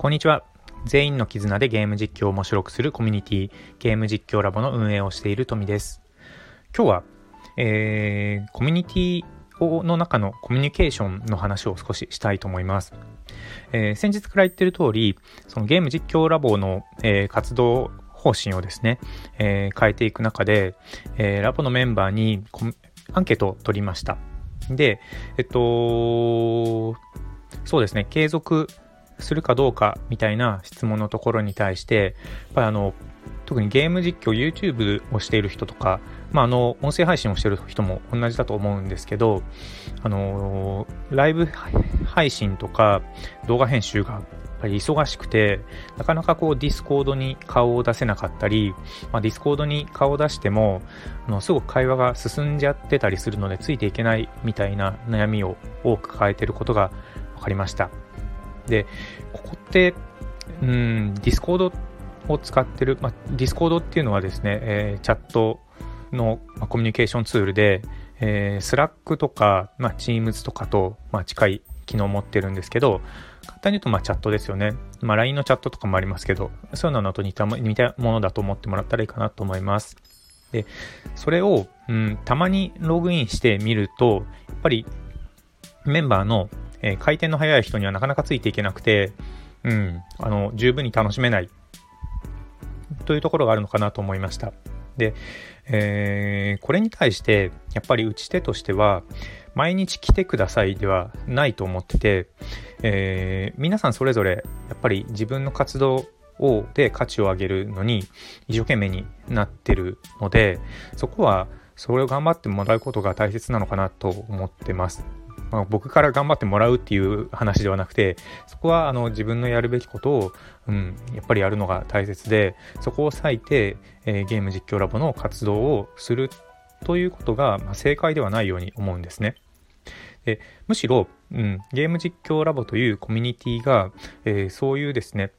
こんにちは。全員の絆でゲーム実況を面白くするコミュニティ、ゲーム実況ラボの運営をしている富です。今日は、えー、コミュニティの中のコミュニケーションの話を少ししたいと思います。えー、先日から言ってる通り、そのゲーム実況ラボの、えー、活動方針をですね、え、変えていく中で、えー、ラボのメンバーにアンケートを取りました。で、えっと、そうですね、継続するかどうかみたいな質問のところに対して、やっぱりあの、特にゲーム実況、YouTube をしている人とか、まあ、あの、音声配信をしている人も同じだと思うんですけど、あの、ライブ配信とか動画編集がやっぱり忙しくて、なかなかこうディスコードに顔を出せなかったり、まあ、ディスコードに顔を出しても、あのすごく会話が進んじゃってたりするので、ついていけないみたいな悩みを多く抱えていることが分かりました。で、ここって、うん、ディスコードを使ってる、まあ、ディスコードっていうのはですね、えー、チャットの、ま、コミュニケーションツールで、えー、スラックとか、まあ、Teams とかと、まあ、近い機能を持ってるんですけど、簡単に言うとまあチャットですよね。まあ、LINE のチャットとかもありますけど、そういうのと似た似たものだと思ってもらったらいいかなと思います。で、それを、うん、たまにログインしてみると、やっぱりメンバーのえー、回転の速い人にはなかなかついていけなくて、うん、あの、十分に楽しめないというところがあるのかなと思いました。で、えー、これに対して、やっぱり打ち手としては、毎日来てくださいではないと思ってて、えー、皆さんそれぞれ、やっぱり自分の活動をで価値を上げるのに一生懸命になってるので、そこはそれを頑張ってもらうことが大切なのかなと思ってます。まあ、僕から頑張ってもらうっていう話ではなくてそこはあの自分のやるべきことを、うん、やっぱりやるのが大切でそこを割いて、えー、ゲーム実況ラボの活動をするということが、まあ、正解ではないように思うんですね。でむしろ、うん、ゲーム実況ラボというコミュニティが、えー、そういうですね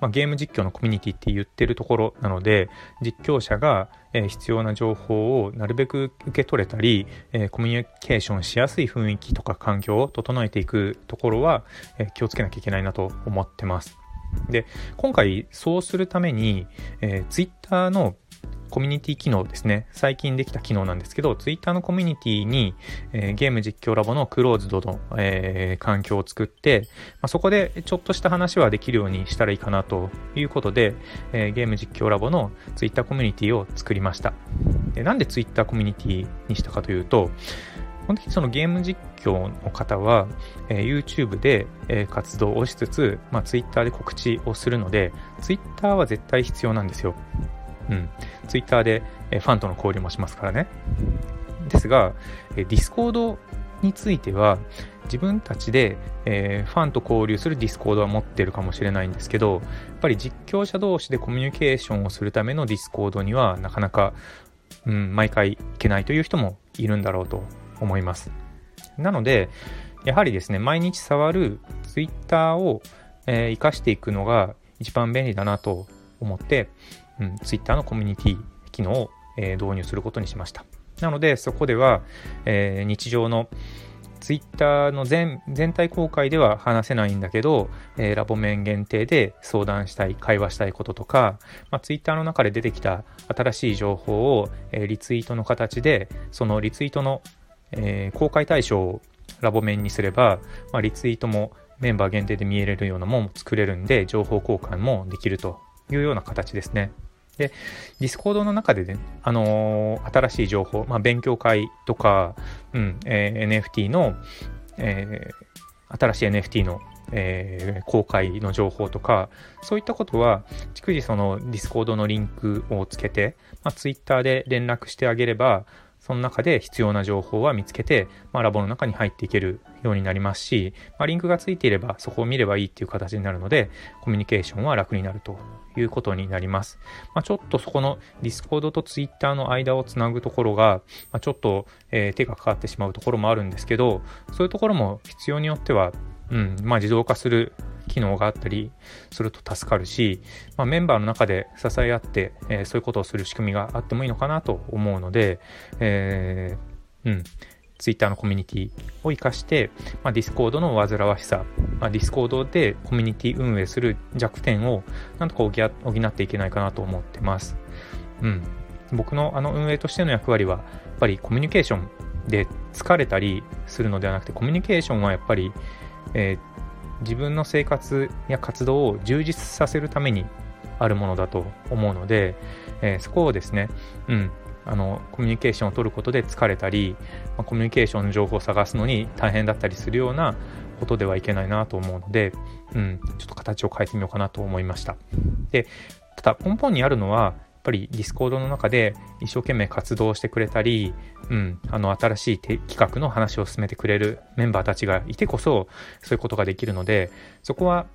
まあ、ゲーム実況のコミュニティって言ってるところなので実況者が、え必要な情報をなるべく受け取れたり、えコミュニケーションしやすい雰囲気とか環境を整えていくところは、え気をつけなきゃいけないなと思ってます。で今回そうするために、えー、Twitter のコミュニティ機能ですね。最近できた機能なんですけど、Twitter のコミュニティに、えー、ゲーム実況ラボのクローズドの、えー、環境を作って、まあ、そこでちょっとした話はできるようにしたらいいかなということで、えー、ゲーム実況ラボの Twitter コミュニティを作りました。でなんで Twitter コミュニティにしたかというと、本当にそのゲーム実況の方は、えー、YouTube で、えー、活動をしつつ、まあ、Twitter で告知をするので、Twitter は絶対必要なんですよ。うん。ツイッターで、ファンとの交流もしますからね。ですが、ディスコードについては、自分たちで、えー、ファンと交流するディスコードは持ってるかもしれないんですけど、やっぱり実況者同士でコミュニケーションをするためのディスコードにはなかなか、うん、毎回いけないという人もいるんだろうと思います。なので、やはりですね、毎日触るツイッターを、えー、活かしていくのが一番便利だなと思って、うん、Twitter のコミュニティ機能を、え、導入することにしました。なので、そこでは、えー、日常の Twitter の全体公開では話せないんだけど、えー、ラボ面限定で相談したい、会話したいこととか、まあ、Twitter の中で出てきた新しい情報を、えー、リツイートの形で、そのリツイートの、え、公開対象をラボ面にすれば、まあ、リツイートもメンバー限定で見えれるようなものも作れるんで、情報交換もできるというような形ですね。で、ディスコードの中でね、あのー、新しい情報、まあ、勉強会とか、うん、えー、NFT の、えー、新しい NFT の、え、公開の情報とか、そういったことは、逐次そのディスコードのリンクをつけて、まあ、Twitter で連絡してあげれば、その中で必要な情報は見つけて、まあ、ラボの中に入っていけるようになりますし、まあ、リンクがついていればそこを見ればいいっていう形になるので、コミュニケーションは楽になるということになります。まあ、ちょっとそこの Discord と Twitter の間をつなぐところが、まあ、ちょっと、えー、手がかかってしまうところもあるんですけど、そういうところも必要によっては、うん、まあ自動化する機能があったりすると助かるし、まあ、メンバーの中で支え合って、えー、そういうことをする仕組みがあってもいいのかなと思うので、えー、うん、Twitter のコミュニティを活かして、まあ、Discord の煩わしさ、まあ、Discord でコミュニティ運営する弱点をなんとか補っていけないかなと思ってます。うん。僕のあの運営としての役割は、やっぱりコミュニケーションで疲れたりするのではなくて、コミュニケーションはやっぱり、えー、自分の生活や活動を充実させるためにあるものだと思うので、えー、そこをですね、うん、あのコミュニケーションを取ることで疲れたり、まあ、コミュニケーションの情報を探すのに大変だったりするようなことではいけないなと思うので、うん、ちょっと形を変えてみようかなと思いました。でただ根本にあるのはやっぱりディスコードの中で一生懸命活動してくれたり、うん、あの新しい企画の話を進めてくれるメンバーたちがいてこそそういうことができるのでそこは、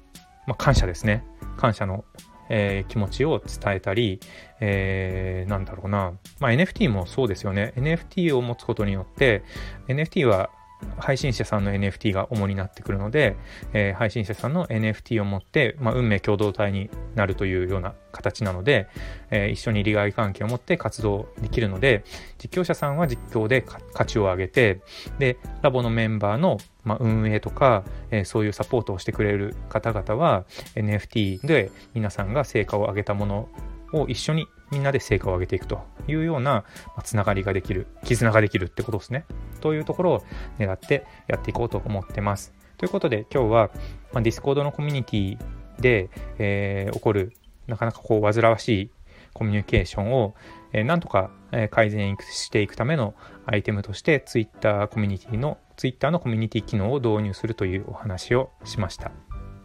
まあ、感謝ですね。感謝のえー、気持ちを伝えたり、えー、なんだろうな、まあ、NFT もそうですよね。NFT を持つことによって NFT は配信者さんの NFT が主になってくるので、えー、配信者さんの NFT を持って、まあ、運命共同体になるというような形なので、えー、一緒に利害関係を持って活動できるので実況者さんは実況で価値を上げてでラボのメンバーの、まあ、運営とか、えー、そういうサポートをしてくれる方々は NFT で皆さんが成果を上げたものを一緒にみんなで成果を上げていくというような、つながりができる、絆ができるってことですね。というところを狙ってやっていこうと思ってます。ということで今日は、まあ、Discord のコミュニティで、えー、起こるなかなかこう煩わしいコミュニケーションを、えー、なんとか改善していくためのアイテムとして Twitter コミュニティの Twitter のコミュニティ機能を導入するというお話をしました。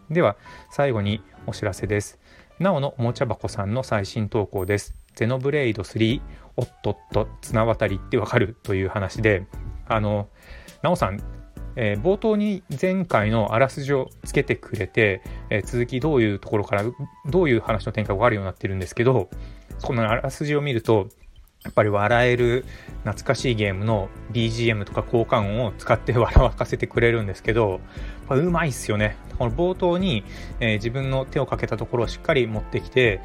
では最後にお知らせです。なおのおもちゃ箱さんの最新投稿です。ゼノブレイド3、おっとっと、綱渡りってわかるという話で、あの、なおさん、えー、冒頭に前回のあらすじをつけてくれて、えー、続きどういうところから、どういう話の展開があるようになってるんですけど、そのあらすじを見ると、やっぱり笑える懐かしいゲームの BGM とか効果音を使って笑わかせてくれるんですけど、うまいっすよね。この冒頭に、えー、自分の手をかけたところをしっかり持ってきて、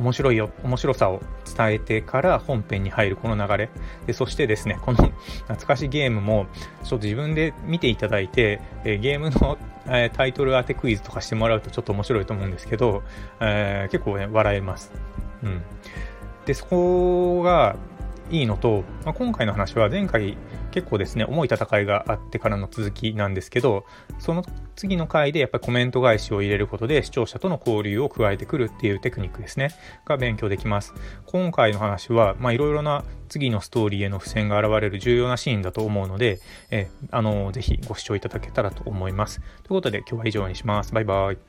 面白いよ、面白さを伝えてから本編に入るこの流れ。で、そしてですね、この懐かしいゲームも、ちょっと自分で見ていただいて、えー、ゲームの、えー、タイトル当てクイズとかしてもらうとちょっと面白いと思うんですけど、えー、結構ね、笑えます。うん。で、そこがいいのと、まあ、今回の話は前回結構ですね、重い戦いがあってからの続きなんですけど、その次の回でやっぱりコメント返しを入れることで視聴者との交流を加えてくるっていうテクニックですね、が勉強できます。今回の話は、いろいろな次のストーリーへの付箋が現れる重要なシーンだと思うので、えあの、ぜひご視聴いただけたらと思います。ということで今日は以上にします。バイバイ。